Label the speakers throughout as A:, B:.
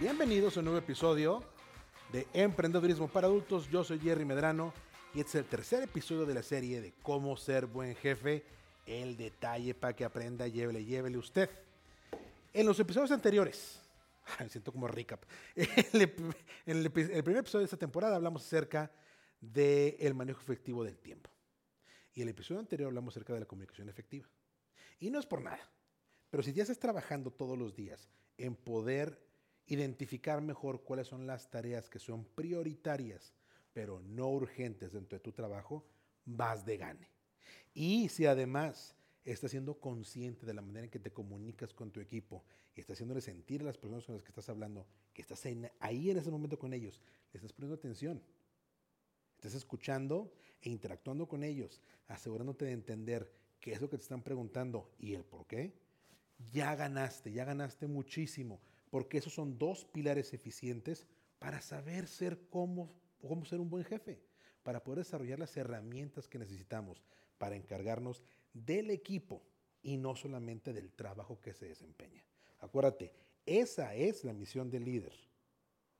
A: Bienvenidos a un nuevo episodio de Emprendedurismo para Adultos. Yo soy Jerry Medrano y este es el tercer episodio de la serie de Cómo ser buen jefe. El detalle para que aprenda, llévele, llévele usted. En los episodios anteriores, me siento como recap, en el, el primer episodio de esta temporada hablamos acerca del manejo efectivo del tiempo. Y en el episodio anterior hablamos acerca de la comunicación efectiva. Y no es por nada, pero si ya estás trabajando todos los días en poder identificar mejor cuáles son las tareas que son prioritarias, pero no urgentes dentro de tu trabajo, vas de gane. Y si además estás siendo consciente de la manera en que te comunicas con tu equipo y estás haciéndole sentir a las personas con las que estás hablando que estás ahí en ese momento con ellos, le estás poniendo atención, estás escuchando e interactuando con ellos, asegurándote de entender qué es lo que te están preguntando y el por qué, ya ganaste, ya ganaste muchísimo porque esos son dos pilares eficientes para saber ser cómo, cómo ser un buen jefe, para poder desarrollar las herramientas que necesitamos para encargarnos del equipo y no solamente del trabajo que se desempeña. Acuérdate, esa es la misión del líder.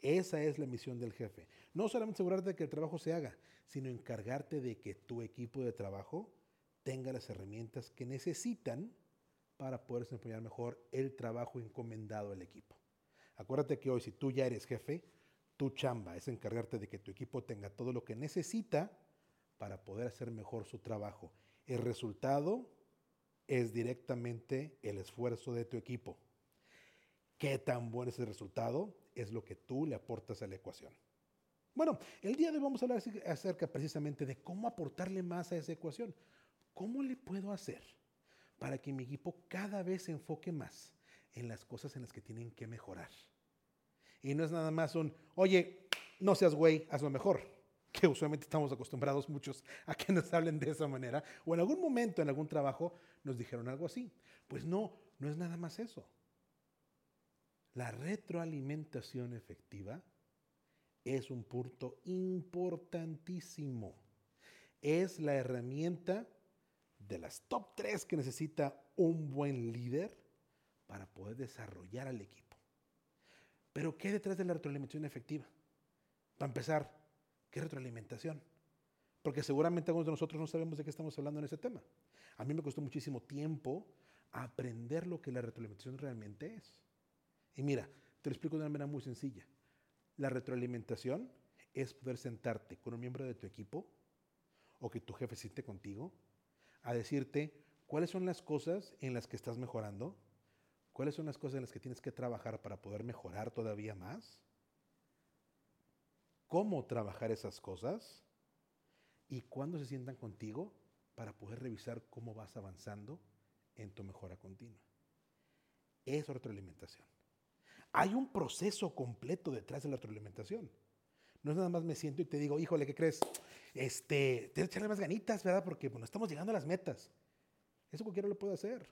A: Esa es la misión del jefe. No solamente asegurarte de que el trabajo se haga, sino encargarte de que tu equipo de trabajo tenga las herramientas que necesitan para poder desempeñar mejor el trabajo encomendado al equipo. Acuérdate que hoy si tú ya eres jefe, tu chamba es encargarte de que tu equipo tenga todo lo que necesita para poder hacer mejor su trabajo. El resultado es directamente el esfuerzo de tu equipo. ¿Qué tan bueno es el resultado? Es lo que tú le aportas a la ecuación. Bueno, el día de hoy vamos a hablar acerca precisamente de cómo aportarle más a esa ecuación. ¿Cómo le puedo hacer? Para que mi equipo cada vez se enfoque más en las cosas en las que tienen que mejorar. Y no es nada más un, oye, no seas güey, hazlo mejor, que usualmente estamos acostumbrados muchos a que nos hablen de esa manera, o en algún momento, en algún trabajo, nos dijeron algo así. Pues no, no es nada más eso. La retroalimentación efectiva es un punto importantísimo. Es la herramienta de las top tres que necesita un buen líder para poder desarrollar al equipo. Pero ¿qué hay detrás de la retroalimentación efectiva? Para empezar, ¿qué retroalimentación? Porque seguramente algunos de nosotros no sabemos de qué estamos hablando en ese tema. A mí me costó muchísimo tiempo aprender lo que la retroalimentación realmente es. Y mira, te lo explico de una manera muy sencilla. La retroalimentación es poder sentarte con un miembro de tu equipo o que tu jefe siente contigo a decirte cuáles son las cosas en las que estás mejorando, cuáles son las cosas en las que tienes que trabajar para poder mejorar todavía más, cómo trabajar esas cosas y cuándo se sientan contigo para poder revisar cómo vas avanzando en tu mejora continua. Es retroalimentación. Hay un proceso completo detrás de la retroalimentación. No es nada más me siento y te digo, híjole, ¿qué crees? Este, tienes que echarle más ganitas, ¿verdad? Porque bueno, estamos llegando a las metas. Eso cualquiera lo puede hacer.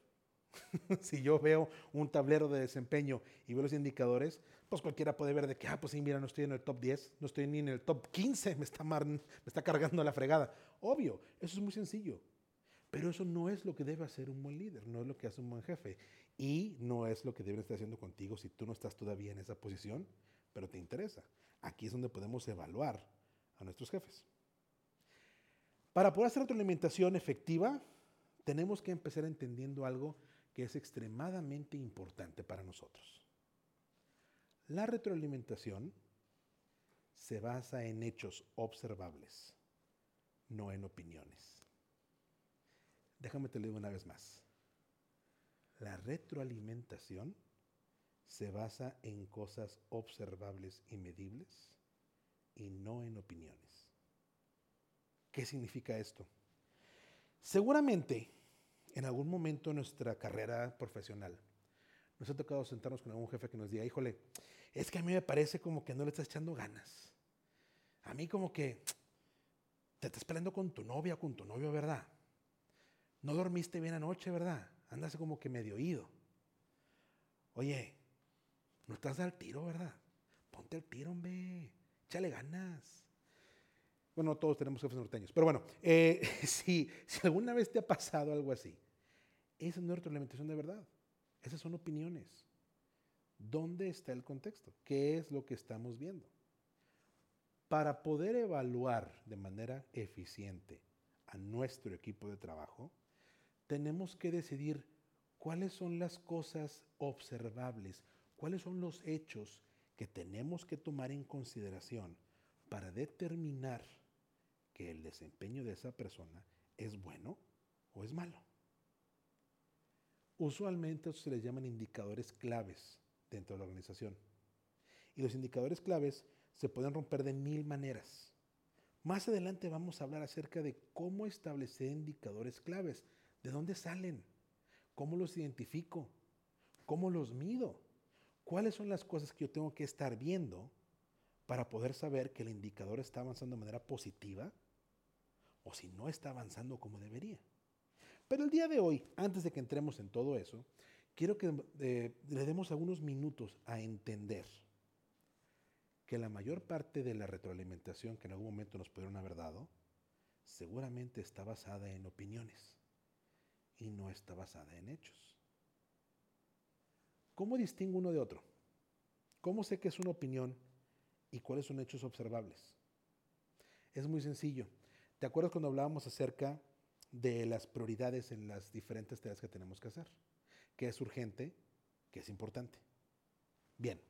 A: si yo veo un tablero de desempeño y veo los indicadores, pues cualquiera puede ver de que, ah, pues sí, mira, no estoy en el top 10, no estoy ni en el top 15, me está, me está cargando la fregada. Obvio, eso es muy sencillo. Pero eso no es lo que debe hacer un buen líder, no es lo que hace un buen jefe. Y no es lo que deben estar haciendo contigo si tú no estás todavía en esa posición, pero te interesa. Aquí es donde podemos evaluar a nuestros jefes. Para poder hacer retroalimentación efectiva, tenemos que empezar entendiendo algo que es extremadamente importante para nosotros. La retroalimentación se basa en hechos observables, no en opiniones. Déjame te lo digo una vez más. La retroalimentación se basa en cosas observables y medibles y no en opiniones. ¿Qué significa esto? Seguramente en algún momento de nuestra carrera profesional nos ha tocado sentarnos con algún jefe que nos diga, híjole, es que a mí me parece como que no le estás echando ganas. A mí como que te estás peleando con tu novia con tu novio, ¿verdad? No dormiste bien anoche, ¿verdad? Andas como que medio oído. Oye, no estás al tiro, ¿verdad? Ponte al tiro, hombre. Échale ganas. Bueno, todos tenemos jefes norteños. Pero bueno, eh, si, si, alguna vez te ha pasado algo así, esa no es retroalimentación de verdad. Esas son opiniones. ¿Dónde está el contexto? ¿Qué es lo que estamos viendo? Para poder evaluar de manera eficiente a nuestro equipo de trabajo, tenemos que decidir cuáles son las cosas observables, cuáles son los hechos que tenemos que tomar en consideración para determinar que el desempeño de esa persona es bueno o es malo. Usualmente se les llaman indicadores claves dentro de la organización. Y los indicadores claves se pueden romper de mil maneras. Más adelante vamos a hablar acerca de cómo establecer indicadores claves, de dónde salen, cómo los identifico, cómo los mido, cuáles son las cosas que yo tengo que estar viendo para poder saber que el indicador está avanzando de manera positiva o si no está avanzando como debería. Pero el día de hoy, antes de que entremos en todo eso, quiero que eh, le demos algunos minutos a entender que la mayor parte de la retroalimentación que en algún momento nos pudieron haber dado, seguramente está basada en opiniones y no está basada en hechos. ¿Cómo distingo uno de otro? ¿Cómo sé que es una opinión y cuáles son hechos observables? Es muy sencillo. ¿Te acuerdas cuando hablábamos acerca de las prioridades en las diferentes tareas que tenemos que hacer. ¿Qué es urgente? ¿Qué es importante? Bien.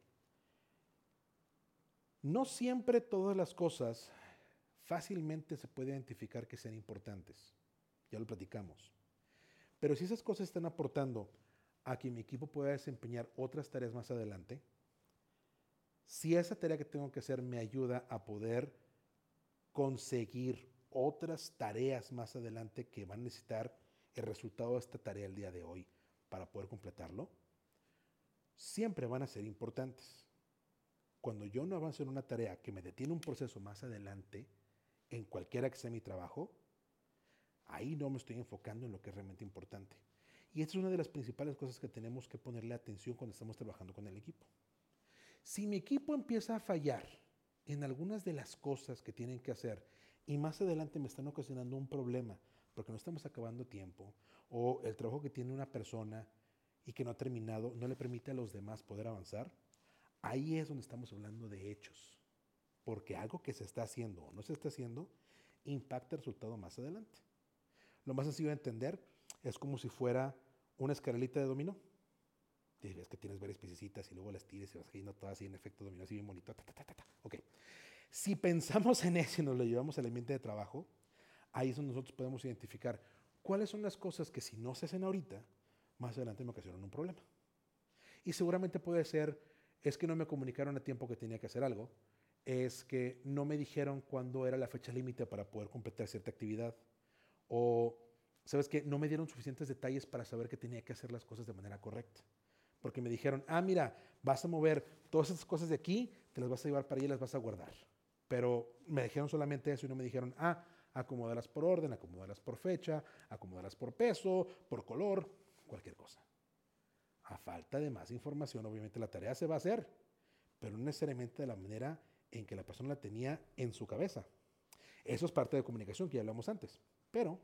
A: No siempre todas las cosas fácilmente se puede identificar que sean importantes. Ya lo platicamos. Pero si esas cosas están aportando a que mi equipo pueda desempeñar otras tareas más adelante, si esa tarea que tengo que hacer me ayuda a poder conseguir otras tareas más adelante que van a necesitar el resultado de esta tarea el día de hoy para poder completarlo, siempre van a ser importantes. Cuando yo no avanzo en una tarea que me detiene un proceso más adelante, en cualquiera que sea mi trabajo, ahí no me estoy enfocando en lo que es realmente importante. Y esta es una de las principales cosas que tenemos que ponerle atención cuando estamos trabajando con el equipo. Si mi equipo empieza a fallar en algunas de las cosas que tienen que hacer y más adelante me están ocasionando un problema porque no estamos acabando tiempo o el trabajo que tiene una persona y que no ha terminado no le permite a los demás poder avanzar, ahí es donde estamos hablando de hechos. Porque algo que se está haciendo o no se está haciendo impacta el resultado más adelante. Lo más sencillo de entender es como si fuera una escalita de dominó. Ves que tienes varias piececitas y luego las tires y vas cayendo todas así en efecto dominó, así bien bonito. ok. Si pensamos en eso y nos lo llevamos al ambiente de trabajo, ahí es donde nosotros podemos identificar cuáles son las cosas que si no se hacen ahorita, más adelante me ocasionan un problema. Y seguramente puede ser, es que no me comunicaron a tiempo que tenía que hacer algo, es que no me dijeron cuándo era la fecha límite para poder completar cierta actividad, o, ¿sabes qué? No me dieron suficientes detalles para saber que tenía que hacer las cosas de manera correcta. Porque me dijeron, ah, mira, vas a mover todas esas cosas de aquí, te las vas a llevar para allá y las vas a guardar. Pero me dijeron solamente eso y no me dijeron, ah, acomodarlas por orden, acomodarlas por fecha, acomodarlas por peso, por color, cualquier cosa. A falta de más información, obviamente la tarea se va a hacer, pero no necesariamente de la manera en que la persona la tenía en su cabeza. Eso es parte de comunicación que ya hablamos antes. Pero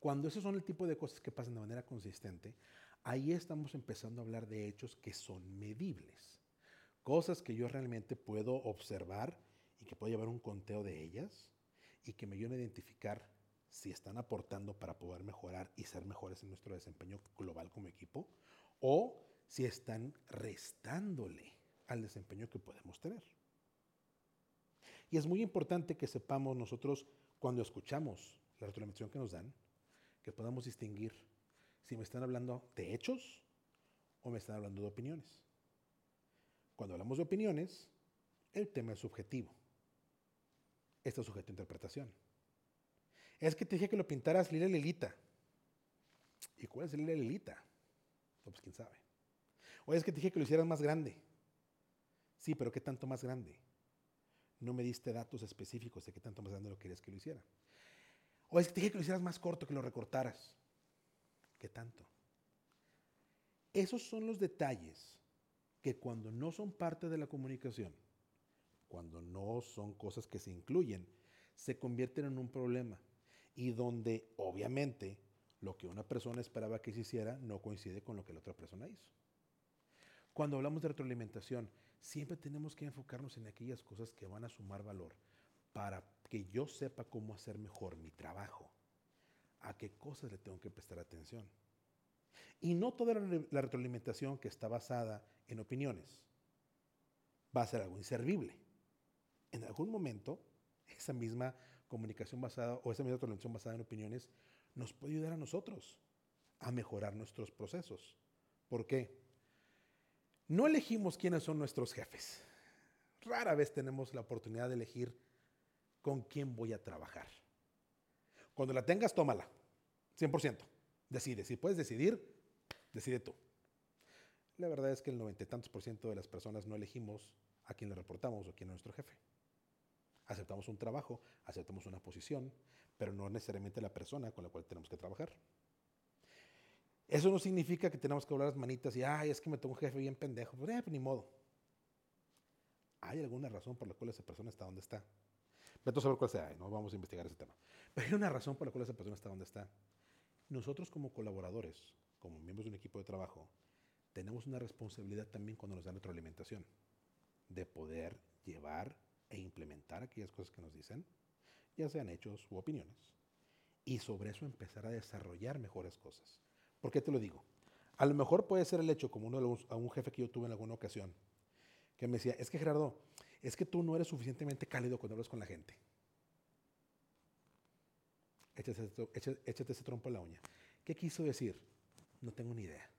A: cuando esos son el tipo de cosas que pasan de manera consistente, ahí estamos empezando a hablar de hechos que son medibles. Cosas que yo realmente puedo observar que pueda llevar un conteo de ellas y que me ayuden a identificar si están aportando para poder mejorar y ser mejores en nuestro desempeño global como equipo o si están restándole al desempeño que podemos tener. Y es muy importante que sepamos nosotros cuando escuchamos la retroalimentación que nos dan, que podamos distinguir si me están hablando de hechos o me están hablando de opiniones. Cuando hablamos de opiniones, el tema es subjetivo está sujeto a interpretación. Es que te dije que lo pintaras lila lilita. ¿Y cuál es lila lilita? pues quién sabe. O es que te dije que lo hicieras más grande. Sí, pero ¿qué tanto más grande? No me diste datos específicos de qué tanto más grande lo querías que lo hiciera. O es que te dije que lo hicieras más corto, que lo recortaras. ¿Qué tanto? Esos son los detalles que cuando no son parte de la comunicación, cuando no son cosas que se incluyen, se convierten en un problema y donde obviamente lo que una persona esperaba que se hiciera no coincide con lo que la otra persona hizo. Cuando hablamos de retroalimentación, siempre tenemos que enfocarnos en aquellas cosas que van a sumar valor para que yo sepa cómo hacer mejor mi trabajo. A qué cosas le tengo que prestar atención. Y no toda la retroalimentación que está basada en opiniones va a ser algo inservible. En algún momento, esa misma comunicación basada o esa misma retroalimentación basada en opiniones nos puede ayudar a nosotros a mejorar nuestros procesos. ¿Por qué? No elegimos quiénes son nuestros jefes. Rara vez tenemos la oportunidad de elegir con quién voy a trabajar. Cuando la tengas, tómala. 100%. Decide. Si puedes decidir, decide tú. La verdad es que el noventa y tantos por ciento de las personas no elegimos a quién le reportamos o quién es nuestro jefe. Aceptamos un trabajo, aceptamos una posición, pero no necesariamente la persona con la cual tenemos que trabajar. Eso no significa que tenemos que hablar las manitas y, ay, es que me tengo un jefe bien pendejo. Pues, eh, pues, ni modo. ¿Hay alguna razón por la cual esa persona está donde está? Vete a saber cuál sea, no vamos a investigar ese tema. Pero hay una razón por la cual esa persona está donde está. Nosotros como colaboradores, como miembros de un equipo de trabajo, tenemos una responsabilidad también cuando nos dan retroalimentación, de poder llevar e implementar aquellas cosas que nos dicen, ya sean hechos u opiniones, y sobre eso empezar a desarrollar mejores cosas. ¿Por qué te lo digo? A lo mejor puede ser el hecho, como uno de los, a un jefe que yo tuve en alguna ocasión, que me decía, es que Gerardo, es que tú no eres suficientemente cálido cuando hablas con la gente. Échate, ese trompo a la uña. ¿Qué quiso decir? No tengo ni idea.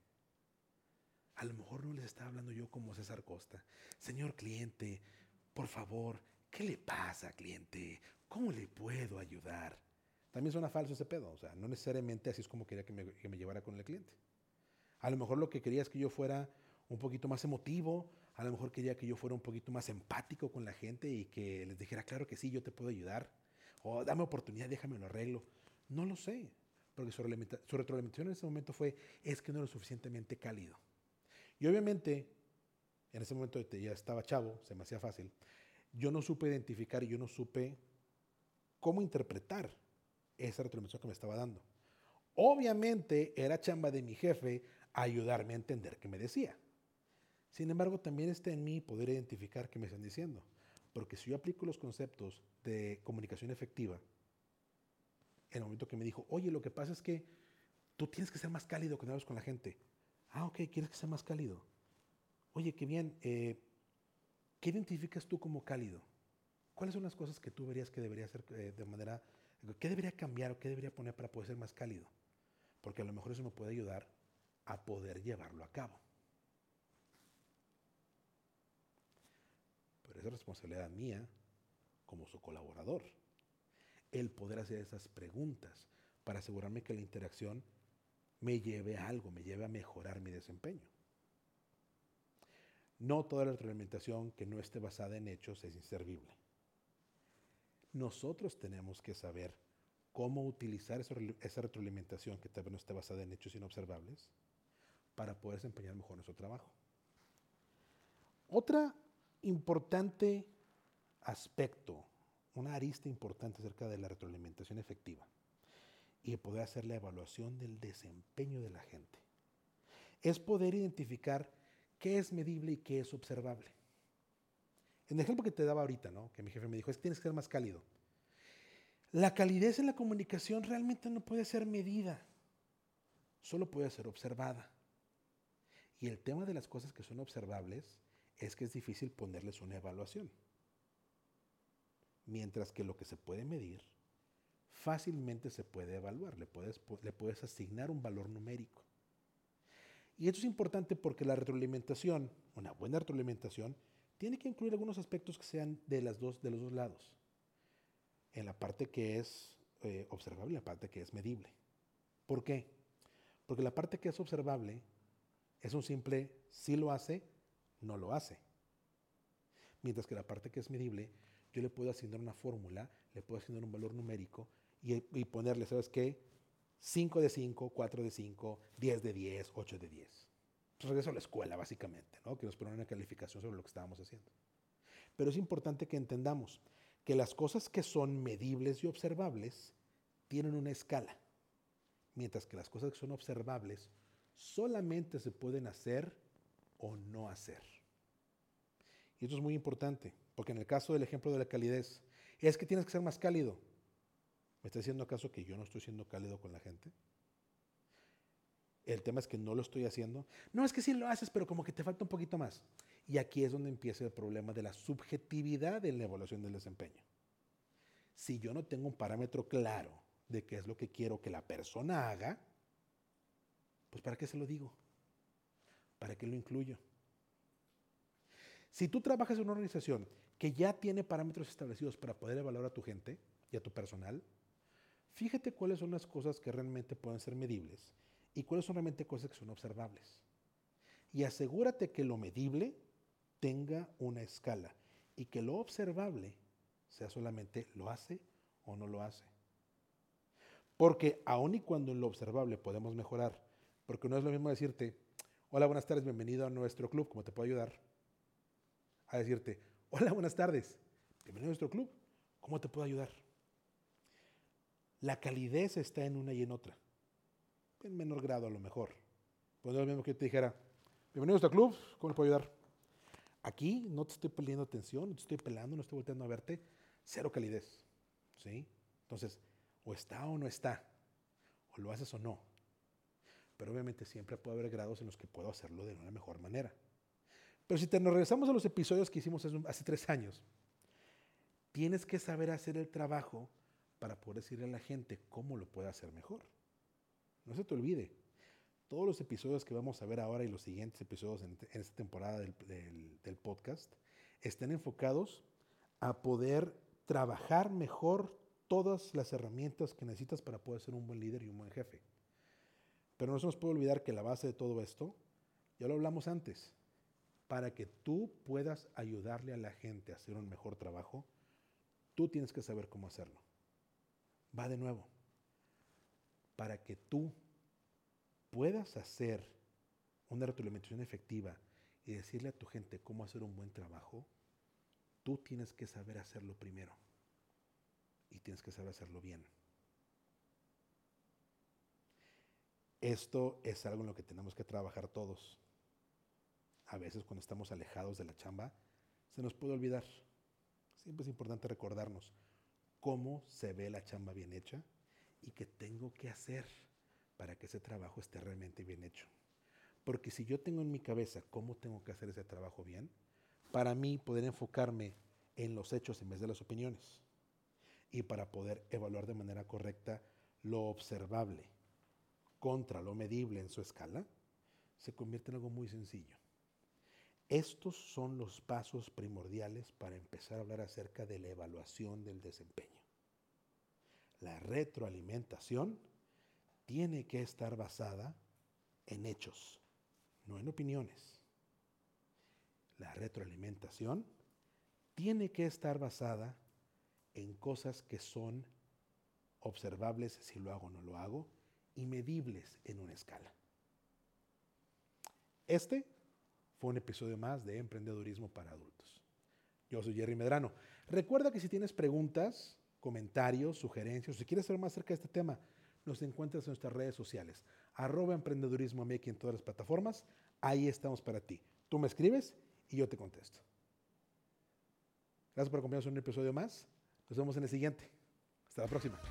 A: A lo mejor no les estaba hablando yo como César Costa. Señor cliente, por favor, ¿qué le pasa, cliente? ¿Cómo le puedo ayudar? También suena falso ese pedo. O sea, no necesariamente así es como quería que me, que me llevara con el cliente. A lo mejor lo que quería es que yo fuera un poquito más emotivo, a lo mejor quería que yo fuera un poquito más empático con la gente y que les dijera, claro que sí, yo te puedo ayudar. O dame oportunidad, déjame lo arreglo. No lo sé, porque su, retroalimentación en ese momento fue, es que no era suficientemente cálido. Y obviamente, en ese momento ya estaba chavo, se me hacía fácil, yo no supe identificar y yo no supe cómo interpretar esa retroalimentación que me estaba dando. Obviamente era chamba de mi jefe ayudarme a entender qué me decía. Sin embargo, también está en mí poder identificar qué me están diciendo. Porque si yo aplico los conceptos de comunicación efectiva, en el momento que me dijo, oye, lo que pasa es que tú tienes que ser más cálido cuando hablas con la gente. Ah, ok, quieres que sea más cálido. Oye, qué bien. Eh, ¿Qué identificas tú como cálido? ¿Cuáles son las cosas que tú verías que debería hacer eh, de manera... ¿Qué debería cambiar o qué debería poner para poder ser más cálido? Porque a lo mejor eso me puede ayudar a poder llevarlo a cabo. Pero es responsabilidad mía como su colaborador el poder hacer esas preguntas para asegurarme que la interacción me lleve a algo, me lleve a mejorar mi desempeño. No toda la retroalimentación que no esté basada en hechos es inservible. Nosotros tenemos que saber cómo utilizar esa retroalimentación que vez no esté basada en hechos inobservables para poder desempeñar mejor nuestro trabajo. Otra importante aspecto, una arista importante acerca de la retroalimentación efectiva y de poder hacer la evaluación del desempeño de la gente, es poder identificar qué es medible y qué es observable. En el ejemplo que te daba ahorita, ¿no? que mi jefe me dijo, es que tienes que ser más cálido. La calidez en la comunicación realmente no puede ser medida, solo puede ser observada. Y el tema de las cosas que son observables es que es difícil ponerles una evaluación. Mientras que lo que se puede medir fácilmente se puede evaluar, le puedes, le puedes asignar un valor numérico. Y esto es importante porque la retroalimentación, una buena retroalimentación, tiene que incluir algunos aspectos que sean de, las dos, de los dos lados. En la parte que es eh, observable y la parte que es medible. ¿Por qué? Porque la parte que es observable es un simple sí lo hace no lo hace. Mientras que la parte que es medible, yo le puedo asignar una fórmula, le puedo asignar un valor numérico y, ponerle, ¿sabes qué? 5 de 5, 4 de 5, 10 de 10, 8 de 10. Entonces regreso a la escuela, básicamente, ¿no? que nos ponen una calificación sobre lo que estábamos haciendo. Pero es importante que entendamos que las cosas que son medibles y observables tienen una escala, mientras que las cosas que son observables solamente se pueden hacer o no hacer. Y esto es muy importante, porque en el caso del ejemplo de la calidez, es que tienes que ser más cálido. ¿Me está diciendo acaso que yo no estoy siendo cálido con la gente? El tema es que no lo estoy haciendo. No, es que sí lo haces, pero como que te falta un poquito más. Y aquí es donde empieza el problema de la subjetividad en la evaluación del desempeño. Si yo no tengo un parámetro claro de qué es lo que quiero que la persona haga, pues ¿para qué se lo digo? ¿Para qué lo incluyo? Si tú trabajas en una organización que ya tiene parámetros establecidos para poder evaluar a tu gente y a tu personal, fíjate cuáles son las cosas que realmente pueden ser medibles y cuáles son realmente cosas que son observables. Y asegúrate que lo medible tenga una escala y que lo observable sea solamente lo hace o no lo hace. Porque aun y cuando en lo observable podemos mejorar, porque no es lo mismo decirte, hola, buenas tardes, bienvenido a nuestro club, ¿cómo te puedo ayudar? A decirte, hola, buenas tardes, bienvenido a nuestro club, ¿cómo te puedo ayudar? La calidez está en una y en otra en menor grado a lo mejor. Pues no es lo mismo que te dijera, bienvenido a este club, ¿cómo le puedo ayudar? Aquí no te estoy poniendo atención, no te estoy pelando, no estoy volteando a verte, cero calidez. ¿Sí? Entonces, o está o no está, o lo haces o no. Pero obviamente siempre puede haber grados en los que puedo hacerlo de una mejor manera. Pero si te nos regresamos a los episodios que hicimos hace tres años, tienes que saber hacer el trabajo para poder decirle a la gente cómo lo puede hacer mejor. No se te olvide, todos los episodios que vamos a ver ahora y los siguientes episodios en, esta temporada del, del podcast están enfocados a poder trabajar mejor todas las herramientas que necesitas para poder ser un buen líder y un buen jefe. Pero no se nos puede olvidar que la base de todo esto, ya lo hablamos antes, para que tú puedas ayudarle a la gente a hacer un mejor trabajo, tú tienes que saber cómo hacerlo. Va de nuevo para que tú puedas hacer una retroalimentación efectiva y decirle a tu gente cómo hacer un buen trabajo, tú tienes que saber hacerlo primero. Y tienes que saber hacerlo bien. Esto es algo en lo que tenemos que trabajar todos. A veces cuando estamos alejados de la chamba, se nos puede olvidar. Siempre es importante recordarnos cómo se ve la chamba bien hecha y qué tengo que hacer para que ese trabajo esté realmente bien hecho. Porque si yo tengo en mi cabeza cómo tengo que hacer ese trabajo bien, para mí poder enfocarme en los hechos en vez de las opiniones y para poder evaluar de manera correcta lo observable contra lo medible en su escala, se convierte en algo muy sencillo. Estos son los pasos primordiales para empezar a hablar acerca de la evaluación del desempeño. La retroalimentación tiene que estar basada en hechos, no en opiniones. La retroalimentación tiene que estar basada en cosas que son observables si lo hago o no lo hago y medibles en una escala. Este fue un episodio más de Emprendedurismo para Adultos. Yo soy Jerry Medrano. Recuerda que si tienes preguntas, comentarios, sugerencias, si quieres saber más acerca de este tema, nos encuentras en nuestras redes sociales, arroba emprendedurismo en todas las plataformas, ahí estamos para ti. Tú me escribes y yo te contesto. Gracias por acompañarnos en un episodio más. Nos vemos en el siguiente. Hasta la próxima.